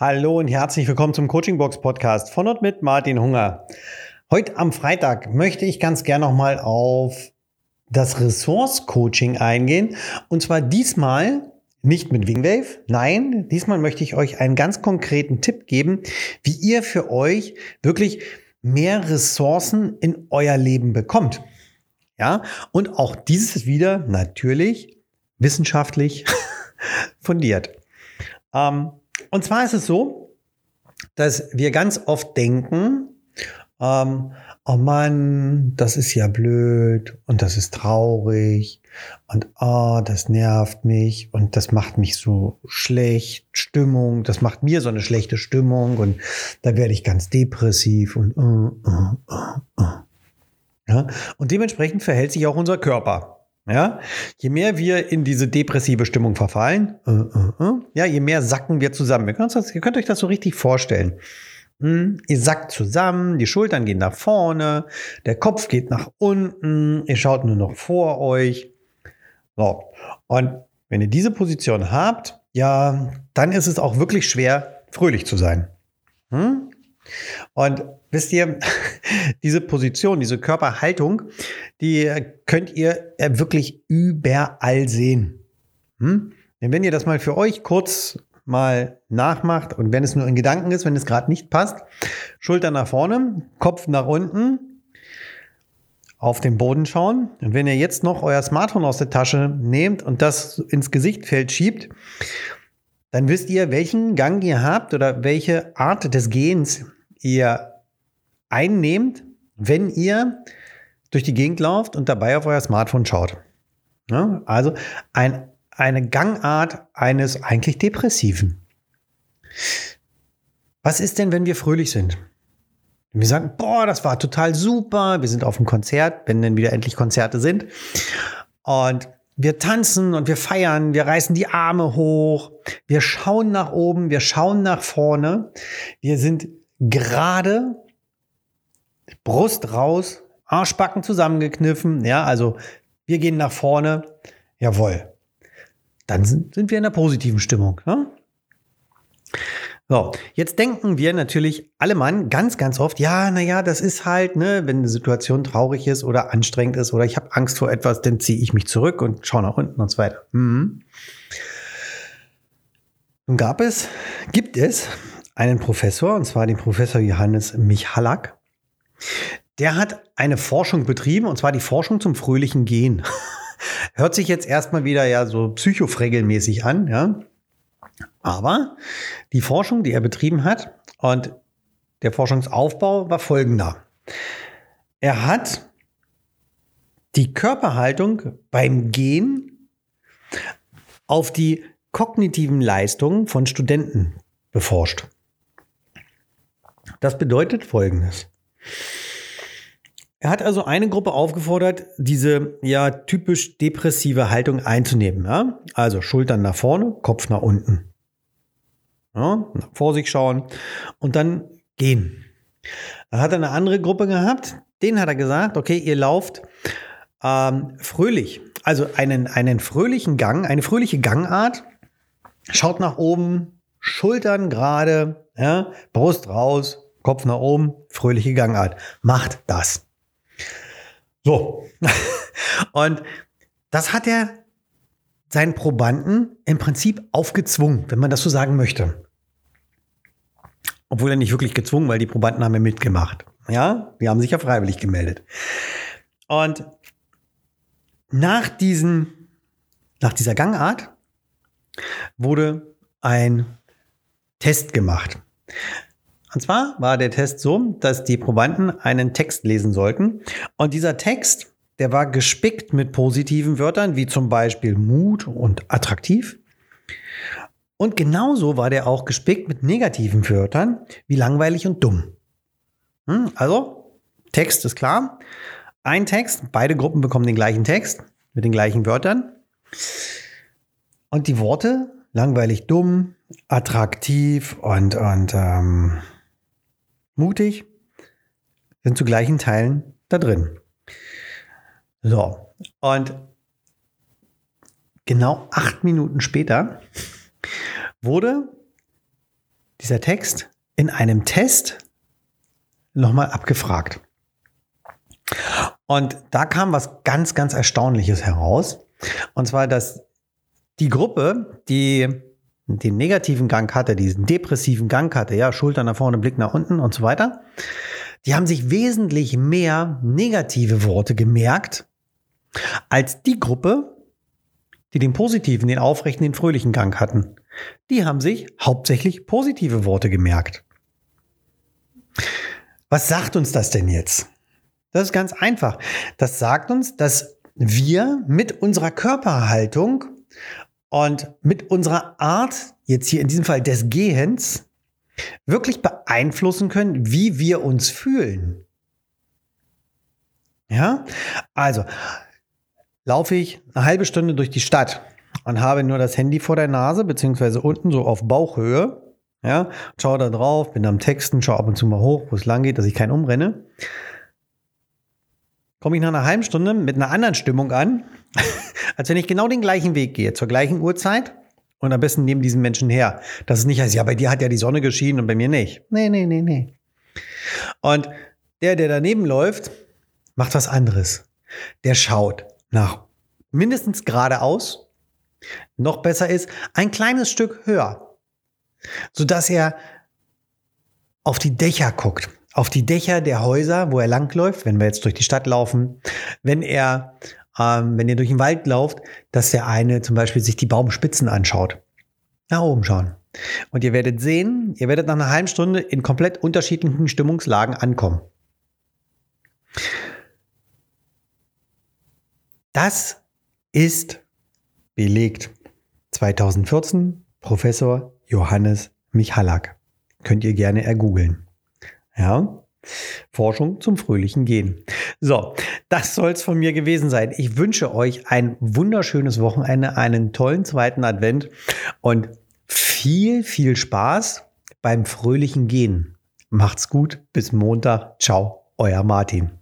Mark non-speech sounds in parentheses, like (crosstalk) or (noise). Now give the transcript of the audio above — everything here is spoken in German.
Hallo und herzlich willkommen zum Coaching Box Podcast von und mit Martin Hunger. Heute am Freitag möchte ich ganz gern nochmal auf das Ressource Coaching eingehen. Und zwar diesmal nicht mit Wingwave. Nein, diesmal möchte ich euch einen ganz konkreten Tipp geben, wie ihr für euch wirklich mehr Ressourcen in euer Leben bekommt. Ja, und auch dieses wieder natürlich wissenschaftlich (laughs) fundiert. Ähm, und zwar ist es so, dass wir ganz oft denken, ähm, oh Mann, das ist ja blöd und das ist traurig und oh, das nervt mich und das macht mich so schlecht, Stimmung, das macht mir so eine schlechte Stimmung und da werde ich ganz depressiv und uh, uh, uh, ja? und dementsprechend verhält sich auch unser Körper. Ja, je mehr wir in diese depressive Stimmung verfallen, äh, äh, äh, ja, je mehr sacken wir zusammen. Ihr könnt, das, ihr könnt euch das so richtig vorstellen. Hm, ihr sackt zusammen, die Schultern gehen nach vorne, der Kopf geht nach unten, ihr schaut nur noch vor euch. So. Und wenn ihr diese Position habt, ja, dann ist es auch wirklich schwer, fröhlich zu sein. Hm? Und wisst ihr, (laughs) diese Position, diese Körperhaltung, die könnt ihr wirklich überall sehen. Hm? Wenn ihr das mal für euch kurz mal nachmacht und wenn es nur in Gedanken ist, wenn es gerade nicht passt, Schulter nach vorne, Kopf nach unten, auf den Boden schauen. Und wenn ihr jetzt noch euer Smartphone aus der Tasche nehmt und das ins Gesichtfeld schiebt, dann wisst ihr, welchen Gang ihr habt oder welche Art des Gehens ihr einnehmt, wenn ihr durch die Gegend lauft und dabei auf euer Smartphone schaut. Ja, also ein, eine Gangart eines eigentlich Depressiven. Was ist denn, wenn wir fröhlich sind? wir sagen, boah, das war total super, wir sind auf dem Konzert, wenn denn wieder endlich Konzerte sind. Und wir tanzen und wir feiern, wir reißen die Arme hoch, wir schauen nach oben, wir schauen nach vorne, wir sind gerade, Brust raus, Arschbacken zusammengekniffen, ja, also wir gehen nach vorne, jawohl. Dann sind, sind wir in einer positiven Stimmung. Ne? So, jetzt denken wir natürlich alle Mann ganz, ganz oft, ja, naja, das ist halt, ne, wenn eine Situation traurig ist oder anstrengend ist oder ich habe Angst vor etwas, dann ziehe ich mich zurück und schaue nach unten und so weiter. Mhm. Nun gab es, gibt es einen Professor, und zwar den Professor Johannes Michalak. Der hat eine Forschung betrieben, und zwar die Forschung zum fröhlichen Gehen. (laughs) Hört sich jetzt erstmal wieder ja so psychofregelmäßig an, ja. Aber die Forschung, die er betrieben hat, und der Forschungsaufbau war folgender. Er hat die Körperhaltung beim Gehen auf die kognitiven Leistungen von Studenten beforscht. Das bedeutet Folgendes. Er hat also eine Gruppe aufgefordert, diese ja typisch depressive Haltung einzunehmen. Ja? Also Schultern nach vorne, Kopf nach unten. Ja? Vor sich schauen und dann gehen. Dann hat er eine andere Gruppe gehabt, denen hat er gesagt, okay, ihr lauft ähm, fröhlich. Also einen, einen fröhlichen Gang, eine fröhliche Gangart. Schaut nach oben, Schultern gerade, ja, Brust raus, Kopf nach oben, fröhliche Gangart. Macht das. So. (laughs) Und das hat er seinen Probanden im Prinzip aufgezwungen, wenn man das so sagen möchte. Obwohl er nicht wirklich gezwungen, weil die Probanden haben ja mitgemacht. Ja, die haben sich ja freiwillig gemeldet. Und nach diesen, nach dieser Gangart wurde ein Test gemacht. Und zwar war der Test so, dass die Probanden einen Text lesen sollten. Und dieser Text, der war gespickt mit positiven Wörtern, wie zum Beispiel Mut und attraktiv. Und genauso war der auch gespickt mit negativen Wörtern, wie langweilig und dumm. Hm, also, Text ist klar. Ein Text, beide Gruppen bekommen den gleichen Text mit den gleichen Wörtern. Und die Worte, langweilig, dumm, attraktiv und, und ähm, mutig, sind zu gleichen Teilen da drin. So, und genau acht Minuten später wurde dieser Text in einem Test nochmal abgefragt. Und da kam was ganz, ganz Erstaunliches heraus. Und zwar, dass die Gruppe, die den negativen Gang hatte, diesen depressiven Gang hatte, ja, Schulter nach vorne, Blick nach unten und so weiter, die haben sich wesentlich mehr negative Worte gemerkt als die Gruppe, die den positiven, den aufrechten, den fröhlichen Gang hatten. Die haben sich hauptsächlich positive Worte gemerkt. Was sagt uns das denn jetzt? Das ist ganz einfach. Das sagt uns, dass wir mit unserer Körperhaltung und mit unserer Art, jetzt hier in diesem Fall des Gehens, wirklich beeinflussen können, wie wir uns fühlen. Ja, also laufe ich eine halbe Stunde durch die Stadt und habe nur das Handy vor der Nase, beziehungsweise unten so auf Bauchhöhe. Ja, schaue da drauf, bin am Texten, schaue ab und zu mal hoch, wo es lang geht, dass ich keinen umrenne. Komme ich nach einer halben Stunde mit einer anderen Stimmung an, (laughs) als wenn ich genau den gleichen Weg gehe, zur gleichen Uhrzeit und am besten neben diesen Menschen her. Das ist nicht heißt, ja, bei dir hat ja die Sonne geschienen und bei mir nicht. Nee, nee, nee, nee. Und der, der daneben läuft, macht was anderes. Der schaut nach mindestens geradeaus. Noch besser ist, ein kleines Stück höher, sodass er auf die Dächer guckt, auf die Dächer der Häuser, wo er langläuft, wenn wir jetzt durch die Stadt laufen, wenn er ähm, wenn ihr durch den Wald lauft, dass der eine zum Beispiel sich die Baumspitzen anschaut. Nach oben schauen. Und ihr werdet sehen, ihr werdet nach einer halben Stunde in komplett unterschiedlichen Stimmungslagen ankommen. Das ist belegt. 2014 Professor Johannes Michalak. Könnt ihr gerne ergoogeln. Ja. Forschung zum fröhlichen Gehen. So, das soll es von mir gewesen sein. Ich wünsche euch ein wunderschönes Wochenende, einen tollen zweiten Advent und viel, viel Spaß beim fröhlichen Gehen. Macht's gut, bis Montag. Ciao, euer Martin.